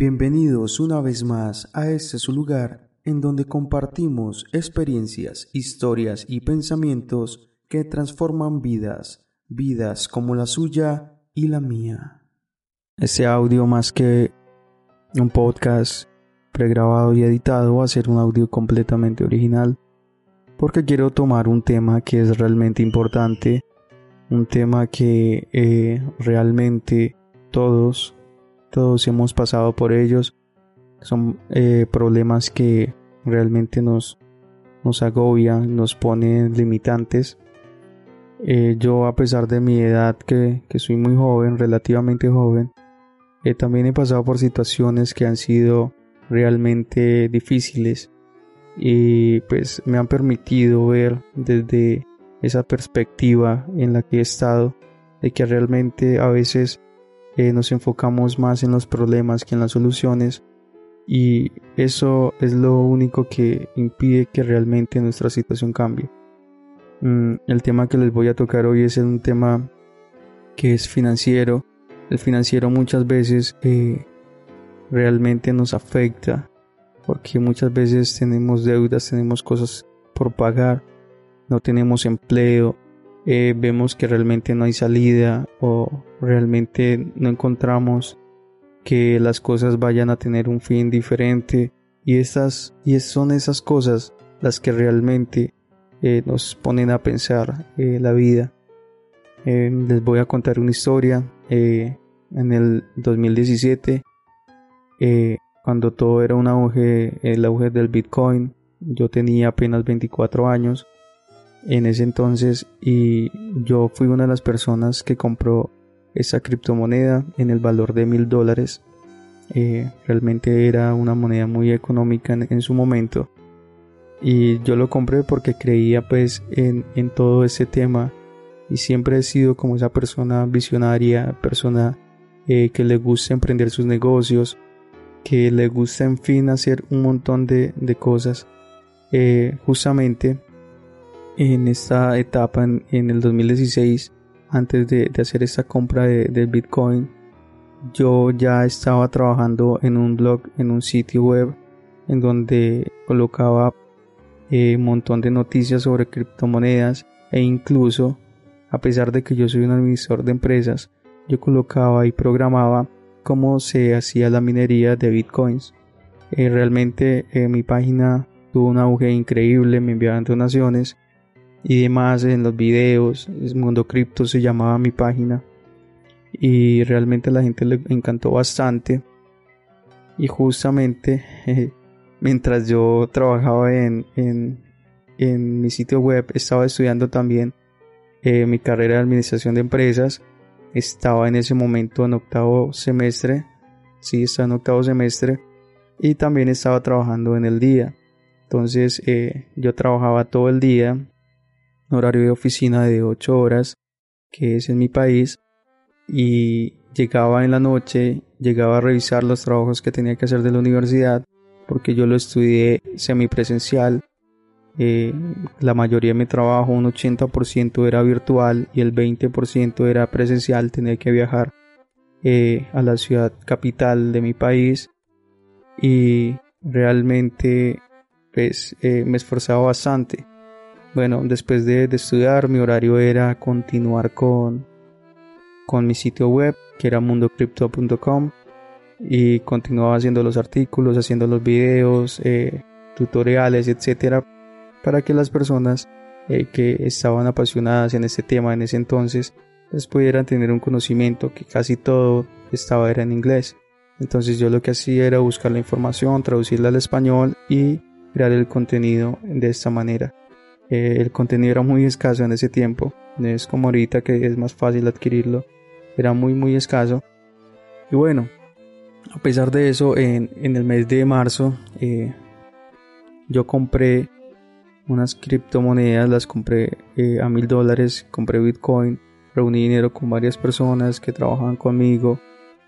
Bienvenidos una vez más a este su lugar en donde compartimos experiencias, historias y pensamientos que transforman vidas, vidas como la suya y la mía. Este audio más que un podcast pregrabado y editado va a ser un audio completamente original porque quiero tomar un tema que es realmente importante, un tema que eh, realmente todos todos hemos pasado por ellos. Son eh, problemas que realmente nos, nos agobian, nos ponen limitantes. Eh, yo a pesar de mi edad, que, soy muy joven, relativamente joven, eh, también he pasado por situaciones que han sido realmente difíciles y pues me han permitido ver desde esa perspectiva en la que he estado de que realmente a veces nos enfocamos más en los problemas que en las soluciones y eso es lo único que impide que realmente nuestra situación cambie. Mm, el tema que les voy a tocar hoy es un tema que es financiero. El financiero muchas veces eh, realmente nos afecta porque muchas veces tenemos deudas, tenemos cosas por pagar, no tenemos empleo, eh, vemos que realmente no hay salida o realmente no encontramos que las cosas vayan a tener un fin diferente. Y estas y son esas cosas las que realmente eh, nos ponen a pensar eh, la vida. Les voy a contar una historia en el 2017 cuando todo era un auge el auge del bitcoin. Yo tenía apenas 24 años en ese entonces y yo fui una de las personas que compró esa criptomoneda en el valor de mil dólares. Eh, realmente era una moneda muy económica en, su momento y yo lo compré porque creía pues en, en todo ese tema y siempre he sido como esa persona visionaria, persona eh, que le gusta emprender sus negocios, que le gusta en fin hacer un montón de, de cosas. Eh, justamente en esta etapa en, el 2016 antes de, hacer esta compra de, bitcoin yo ya estaba trabajando en un blog en un sitio web en donde colocaba eh, un montón de noticias sobre criptomonedas e incluso a pesar de que yo soy un administrador de empresas yo colocaba y programaba cómo se hacía la minería de bitcoins. Eh, realmente eh, mi página tuvo un auge increíble me enviaban donaciones y demás en los videos. Mundo Cripto se llamaba mi página y realmente a la gente le encantó bastante. Y justamente mientras yo trabajaba en, en, en, mi sitio web, estaba estudiando también eh, mi carrera de administración de empresas. Estaba en ese momento en octavo semestre. Sí, estaba en octavo semestre. Y también estaba trabajando en el día. Entonces eh, yo trabajaba todo el día horario de oficina de 8 horas, que es en mi país, y llegaba en la noche, llegaba a revisar los trabajos que tenía que hacer de la universidad, porque yo lo estudié semipresencial. Eh, la mayoría de mi trabajo, un 80% era virtual y el 20% era presencial, tenía que viajar eh, a la ciudad capital de mi país y realmente pues eh, me esforzaba bastante bueno, después de, estudiar, mi horario era continuar con, con mi sitio web, que era mundocrypto.com, y continuaba haciendo los artículos, haciendo los videos, eh, tutoriales, etcétera, para que las personas eh, que estaban apasionadas en este tema en ese entonces pues pudieran tener un conocimiento que casi todo estaba era en inglés. Entonces yo lo que hacía era buscar la información, traducirla al español y crear el contenido de esta manera. Eh, el contenido era muy escaso en ese tiempo, es como ahorita que es más fácil adquirirlo, era muy muy escaso. Y bueno, A pesar de eso, en, el mes de marzo eh, yo compré unas criptomonedas, las compré eh, a mil dólares, compré Bitcoin, reuní dinero con varias personas que trabajaban conmigo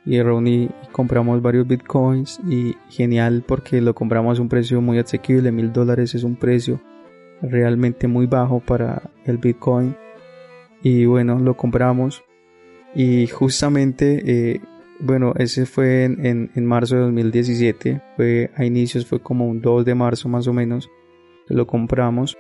y reuní compramos varios Bitcoins y genial porque lo compramos a un precio muy asequible, mil dólares es un precio realmente muy bajo para el Bitcoin y bueno, lo compramos y justamente eh, bueno, ese fue en, en, marzo de 2017, fue a inicios, fue como un 2 de marzo más o menos, que lo compramos.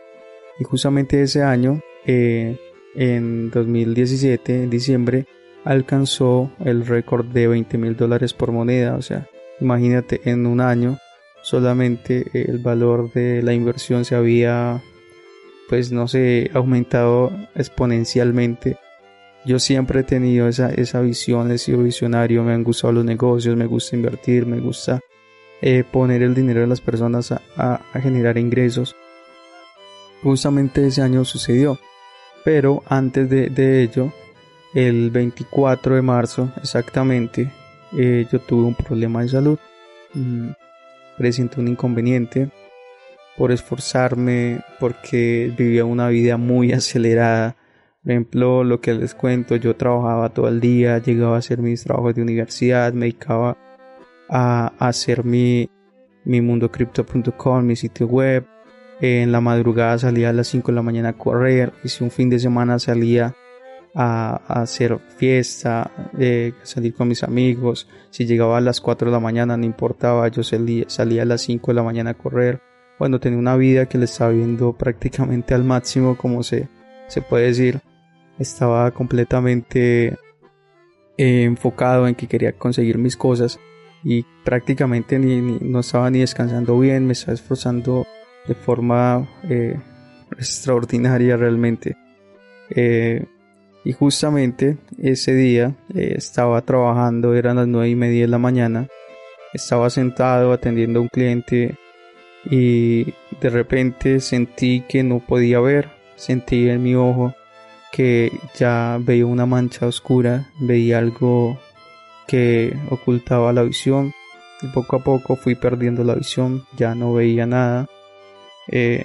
Y justamente ese año, eh, en 2017, en diciembre, alcanzó el récord de 20 mil dólares por moneda. O sea, imagínate, en un año solamente el valor de la inversión se había, pues no sé, aumentado exponencialmente. Yo siempre he tenido esa, esa visión, he sido visionario, me han gustado los negocios, me gusta invertir, me gusta eh, poner el dinero de las personas a, generar ingresos. Justamente ese año sucedió, pero antes de, ello, el 24 de marzo exactamente, eh, yo tuve un problema de salud, mm, presenté un inconveniente por esforzarme, porque vivía una vida muy acelerada, por ejemplo, lo que les cuento, yo trabajaba todo el día, llegaba a hacer mis trabajos de universidad, me dedicaba a hacer mi, mi mundocrypto.com, mi sitio web. En la madrugada salía a las 5 de la mañana a correr y si un fin de semana salía a, hacer fiesta, eh, salir con mis amigos. Si llegaba a las 4 de la mañana, no importaba, yo salía, salía a las 5 de la mañana a correr. Bueno, tenía una vida que le estaba viendo prácticamente al máximo, como se, se puede decir estaba completamente eh, enfocado en que quería conseguir mis cosas y prácticamente ni, no estaba ni descansando bien, me estaba esforzando de forma eh, extraordinaria realmente. Eh, y justamente ese día estaba trabajando, eran las nueve y media de la mañana, estaba sentado atendiendo a un cliente y de repente sentí que no podía ver, sentí en mi ojo que ya veía una mancha oscura, veía algo que ocultaba la visión y poco a poco fui perdiendo la visión, ya no veía nada. Eh,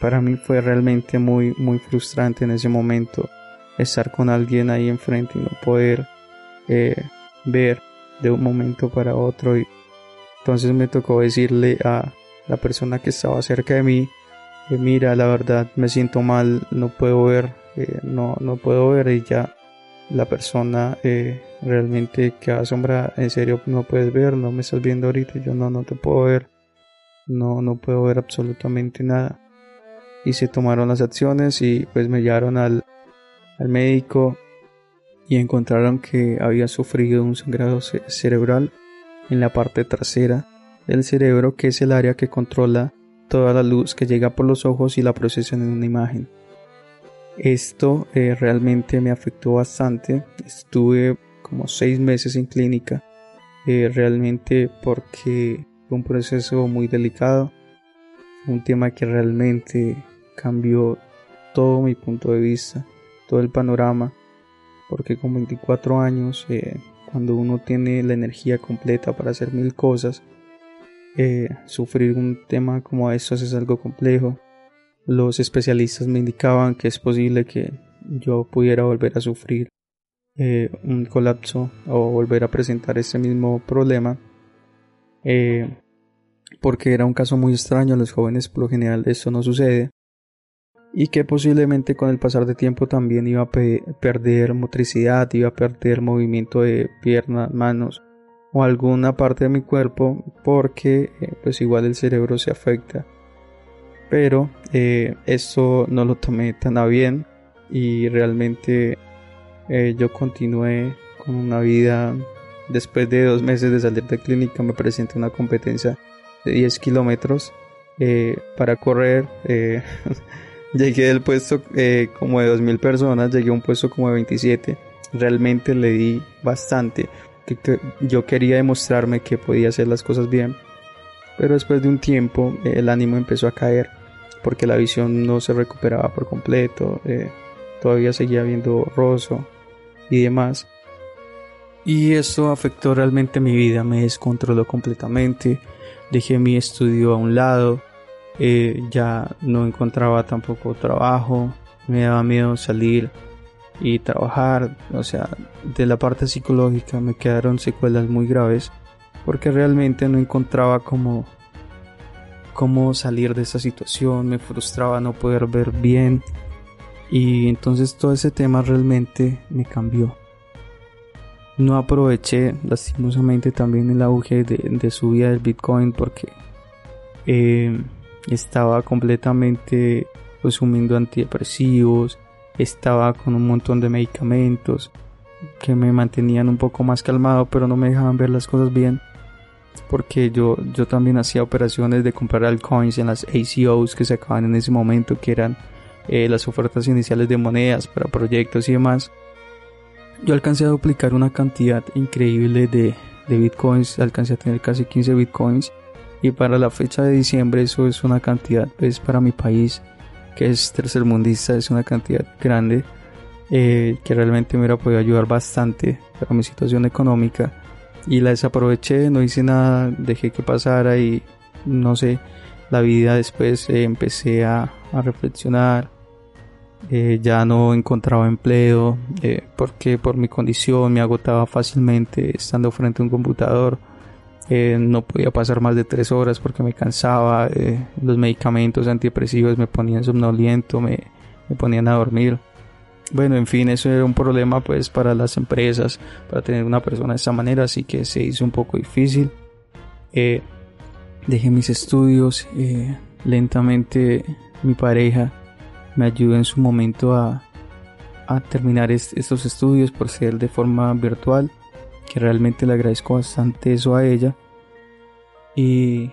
para mí fue realmente muy muy frustrante en ese momento estar con alguien ahí enfrente y no poder eh, ver de un momento para otro y entonces me tocó decirle a la persona que estaba cerca de mí que mira la verdad me siento mal no puedo ver no, no puedo ver y ya la persona eh, realmente que asombra, en serio no puedes ver, no me estás viendo ahorita, yo no, no te puedo ver, no, no puedo ver absolutamente nada. Y se tomaron las acciones y pues me llevaron al, al médico y encontraron que había sufrido un sangrado cerebral en la parte trasera del cerebro que es el área que controla toda la luz que llega por los ojos y la procesa en una imagen. Esto eh, realmente me afectó bastante. Estuve como seis meses en clínica, eh, realmente porque fue un proceso muy delicado, un tema que realmente cambió todo mi punto de vista, todo el panorama, porque con 24 años, eh, cuando uno tiene la energía completa para hacer mil cosas, sufrir un tema como estos es algo complejo. Los especialistas me indicaban que es posible que yo pudiera volver a sufrir eh, un colapso o volver a presentar ese mismo problema eh, porque era un caso muy extraño a los jóvenes por lo general esto no sucede y que posiblemente con el pasar de tiempo también iba a perder motricidad iba a perder movimiento de piernas manos o alguna parte de mi cuerpo porque eh, pues igual el cerebro se afecta. Pero eh, eso no lo tomé tan a bien y realmente eh, yo continué con una vida después de dos meses de salir de clínica me presenté una competencia de 10 kilómetros para correr llegué del puesto como de 2.000 personas llegué a un puesto como de 27 realmente le di bastante yo quería demostrarme que podía hacer las cosas bien pero después de un tiempo el ánimo empezó a caer porque la visión no se recuperaba por completo, eh, todavía seguía viendo roso y demás. Y eso afectó realmente mi vida, me descontroló completamente, dejé mi estudio a un lado, eh, ya no encontraba tampoco trabajo, me daba miedo salir y trabajar, o sea, de la parte psicológica me quedaron secuelas muy graves porque realmente no encontraba cómo, cómo salir de esa situación, me frustraba no poder ver bien y entonces todo ese tema realmente me cambió. No aproveché lastimosamente también el auge de, de subida del Bitcoin porque eh, estaba completamente consumiendo antidepresivos, estaba con un montón de medicamentos que me mantenían un poco más calmado pero no me dejaban ver las cosas bien porque yo, yo también hacía operaciones de comprar altcoins en las ACOs que se acaban en ese momento que eran eh, las ofertas iniciales de monedas para proyectos y demás. Yo alcancé a duplicar una cantidad increíble de, de bitcoins alcancé a tener casi 15 bitcoins y para la fecha de diciembre eso es una cantidad pues para mi país que es tercermundista es una cantidad grande eh, que realmente me hubiera podido ayudar bastante para mi situación económica. Y la desaproveché no hice nada dejé que pasara y no sé la vida después eh, empecé a, a reflexionar. Eh, ya no encontraba empleo porque por mi condición me agotaba fácilmente estando frente a un computador eh, no podía pasar más de tres horas porque me cansaba, eh, los medicamentos antidepresivos me ponían somnoliento, me, me, ponían a dormir. Bueno, en fin, eso era un problema pues para las empresas, para tener una persona de esa manera, así que se hizo un poco difícil. Eh, dejé mis estudios, lentamente mi pareja me ayudó en su momento a, a terminar estos estudios por ser de forma virtual que realmente le agradezco bastante eso a ella. Y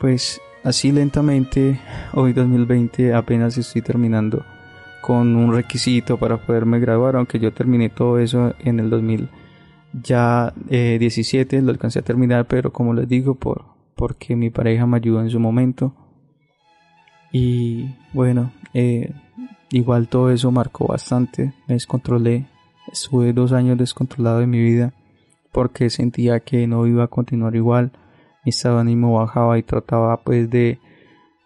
pues así lentamente, hoy 2020 apenas estoy terminando con un requisito para poderme graduar, aunque yo terminé todo eso en el 2017, eh, lo alcancé a terminar, pero como les digo, por, porque mi pareja me ayudó en su momento. Y bueno, eh, igual todo eso marcó bastante, me descontrolé, estuve dos años descontrolado de mi vida porque sentía que no iba a continuar igual. Mi estado de ánimo bajaba y trataba pues de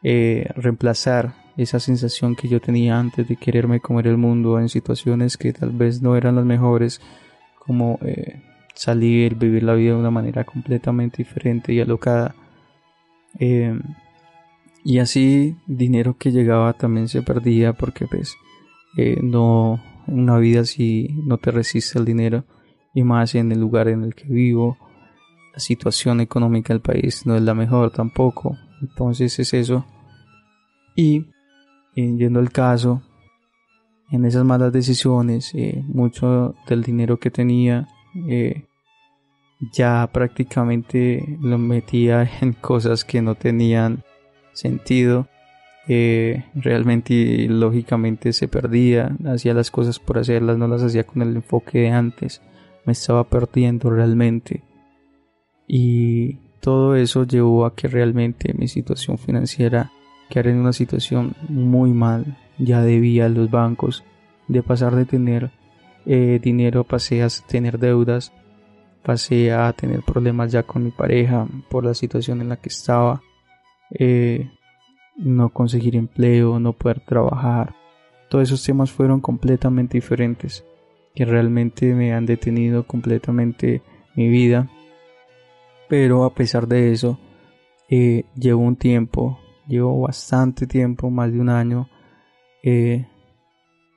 eh, reemplazar esa sensación que yo tenía antes de quererme comer el mundo en situaciones que tal vez no eran las mejores, como eh, salir, vivir la vida de una manera completamente diferente y alocada. Eh, y así dinero que llegaba también se perdía porque pues no una vida así no te resiste el dinero y más en el lugar en el que vivo. La situación económica del país no es la mejor tampoco. Entonces es eso. Y yendo al caso, en esas malas decisiones, eh, mucho del dinero que tenía eh, ya prácticamente lo metía en cosas que no tenían sentido. Eh, realmente y lógicamente se perdía, hacía las cosas por hacerlas, no las hacía con el enfoque de antes me estaba perdiendo realmente. Y todo eso llevó a que realmente mi situación financiera quedara en una situación muy mal. Ya debía a los bancos. De pasar de tener eh, dinero pasé a tener deudas. Pasé a tener problemas ya con mi pareja por la situación en la que estaba. Eh, no conseguir empleo, no poder trabajar. Todos esos temas fueron completamente diferentes que realmente me han detenido completamente mi vida. Pero a pesar de eso, eh, llevo un tiempo, llevo bastante tiempo, más de un año, eh,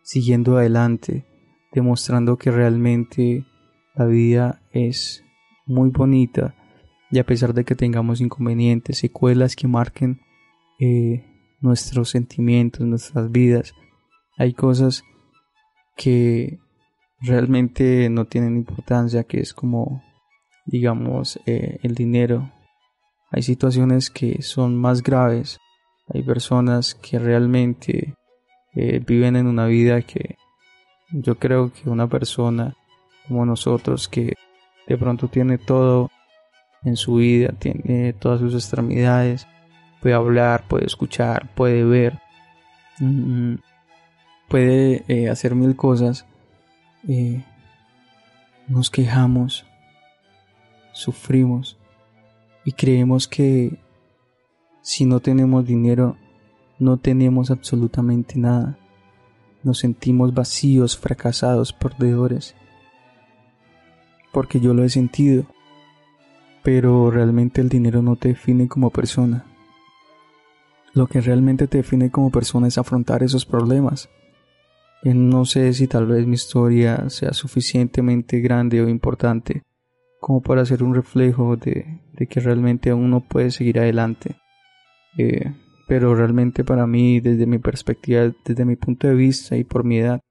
siguiendo adelante, demostrando que realmente la vida es muy bonita y a pesar de que tengamos inconvenientes, secuelas que marquen eh, nuestros sentimientos, nuestras vidas, hay cosas que realmente no tienen importancia, que es como, digamos, eh, el dinero. Hay situaciones que son más graves, hay personas que realmente eh, viven en una vida que yo creo que una persona como nosotros que de pronto tiene todo en su vida, tiene todas sus extremidades, puede hablar, puede escuchar, puede ver, mm, puede eh, hacer mil cosas, eh, nos quejamos sufrimos y creemos que si no tenemos dinero no tenemos absolutamente nada. Nos sentimos vacíos, fracasados, perdedores. Porque yo lo he sentido. Pero realmente el dinero no te define como persona. Lo que realmente te define como persona es afrontar esos problemas. No sé si tal vez mi historia sea suficientemente grande o importante como para ser un reflejo de, que realmente uno puede seguir adelante. Eh, pero realmente para mí, desde mi perspectiva, desde mi punto de vista y por mi edad,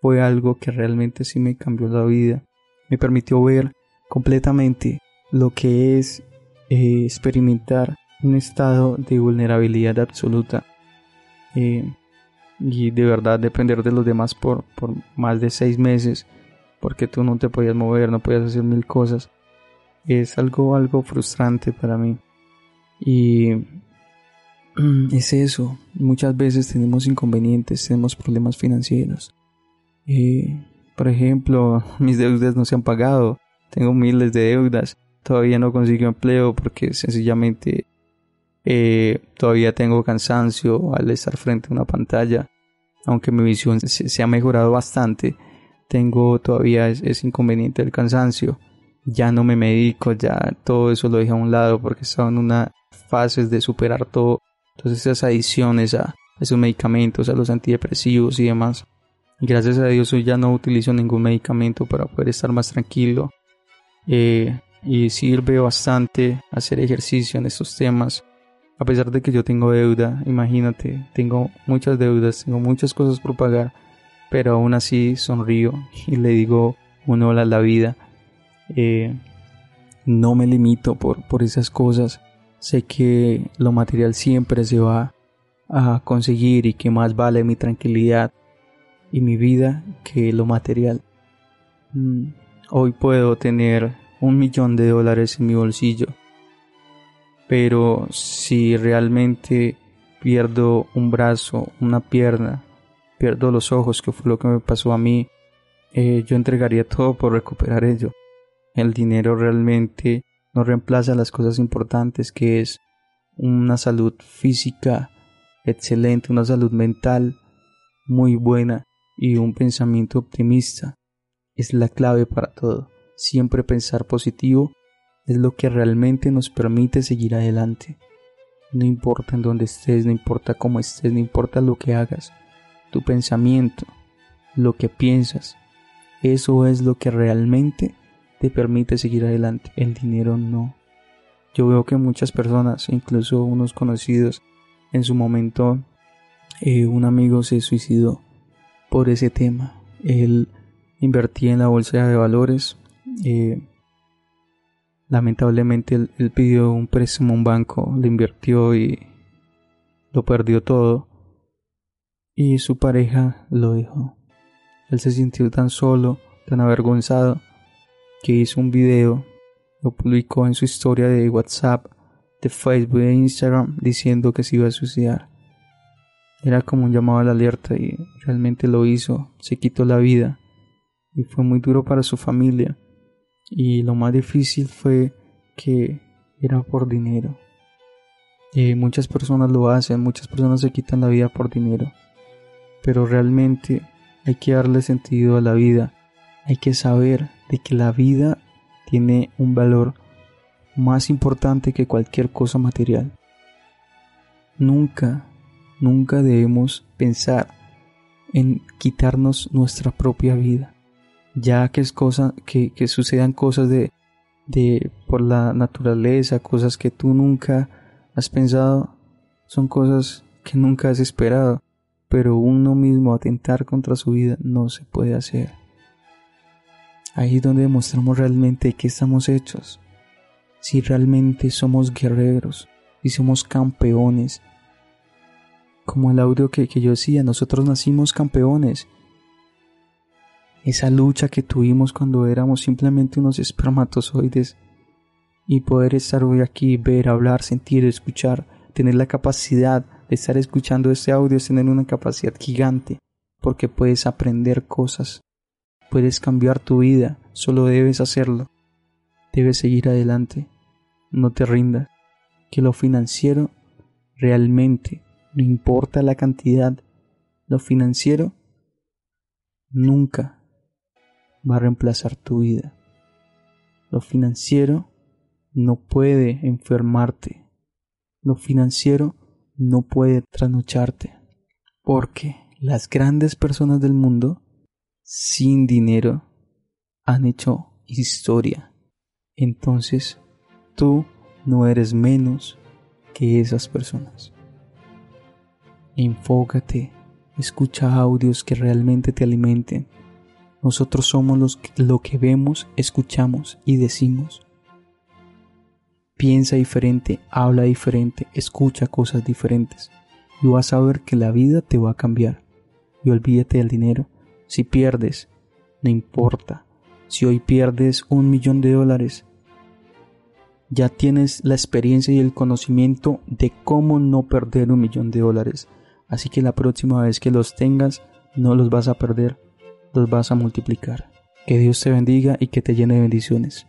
fue algo que realmente sí me cambió la vida. Me permitió ver completamente lo que es eh, experimentar un estado de vulnerabilidad absoluta. Eh, y de verdad depender de los demás por, por más de seis meses porque tú no te podías mover, no podías hacer mil cosas. Es algo, algo frustrante para mí. Y es eso. Muchas veces tenemos inconvenientes, tenemos problemas financieros. Eh, por ejemplo, mis deudas no se han pagado. Tengo miles de deudas. Todavía no consigo empleo porque sencillamente eh, todavía tengo cansancio al estar frente a una pantalla. Aunque mi visión se, ha mejorado bastante, tengo todavía ese inconveniente del cansancio. Ya no me medico, ya todo eso lo dejé a un lado porque estaba en una fase de superar todo. Entonces esas adiciones a esos medicamentos, a los antidepresivos y demás. Gracias a Dios hoy ya no utilizo ningún medicamento para poder estar más tranquilo. Eh, y sirve bastante hacer ejercicio en estos temas a pesar de que yo tengo deuda, imagínate, tengo muchas deudas, tengo muchas cosas por pagar, pero aún así sonrío y le digo un hola a la vida. Eh, no me limito por, por esas cosas. Sé que lo material siempre se va a conseguir y que más vale mi tranquilidad y mi vida que lo material. Mm, hoy puedo tener un millón de dólares en mi bolsillo pero si realmente pierdo un brazo, una pierna, pierdo los ojos, que fue lo que me pasó a mí, eh, yo entregaría todo por recuperar ello. El dinero realmente no reemplaza las cosas importantes que es una salud física excelente, una salud mental muy buena y un pensamiento optimista. Es la clave para todo. Siempre pensar positivo es lo que realmente nos permite seguir adelante. No importa en dónde estés, no importa cómo estés, no importa lo que hagas, tu pensamiento, lo que piensas, eso es lo que realmente te permite seguir adelante. El dinero no. Yo veo que muchas personas, incluso unos conocidos, en su momento eh, un amigo se suicidó por ese tema. Él invertía en la bolsa de valores, eh, Lamentablemente él, pidió un préstamo a un banco, lo invirtió y lo perdió todo. Y su pareja lo dejó. Él se sintió tan solo, tan avergonzado, que hizo un video, lo publicó en su historia de WhatsApp, de Facebook e Instagram diciendo que se iba a suicidar. Era como un llamado a la alerta y realmente lo hizo, se quitó la vida y fue muy duro para su familia y lo más difícil fue que era por dinero. Y muchas personas lo hacen, muchas personas se quitan la vida por dinero. Pero realmente hay que darle sentido a la vida. Hay que saber de que la vida tiene un valor más importante que cualquier cosa material. Nunca, nunca debemos pensar en quitarnos nuestra propia vida ya que es cosa, que, que sucedan cosas de, de, por la naturaleza, cosas que tú nunca has pensado, son cosas que nunca has esperado, pero uno mismo atentar contra su vida no se puede hacer. Ahí es donde demostramos realmente que estamos hechos, si realmente somos guerreros, y somos campeones. Como el audio que, que yo decía, nosotros nacimos campeones esa lucha que tuvimos cuando éramos simplemente unos espermatozoides y poder estar hoy aquí, ver, hablar, sentir, escuchar, tener la capacidad de estar escuchando este audio es tener una capacidad gigante porque puedes aprender cosas, puedes cambiar tu vida, solo debes hacerlo. debes seguir adelante, no te rindas, que lo financiero realmente, no importa la cantidad, lo financiero nunca va a reemplazar tu vida. Lo financiero no puede enfermarte. Lo financiero no puede trasnocharte. Porque las grandes personas del mundo, sin dinero, han hecho historia. Entonces, tú no eres menos que esas personas. Enfócate, escucha audios que realmente te alimenten. Nosotros somos los lo que vemos, escuchamos y decimos. Piensa diferente, habla diferente, escucha cosas diferentes y vas a ver que la vida te va a cambiar. Y olvídate del dinero. Si pierdes, no importa. Si hoy pierdes un millón de dólares, ya tienes la experiencia y el conocimiento de cómo no perder un millón de dólares. Así que la próxima vez que los tengas, no los vas a perder, los vas a multiplicar. Que Dios te bendiga y que te llene de bendiciones.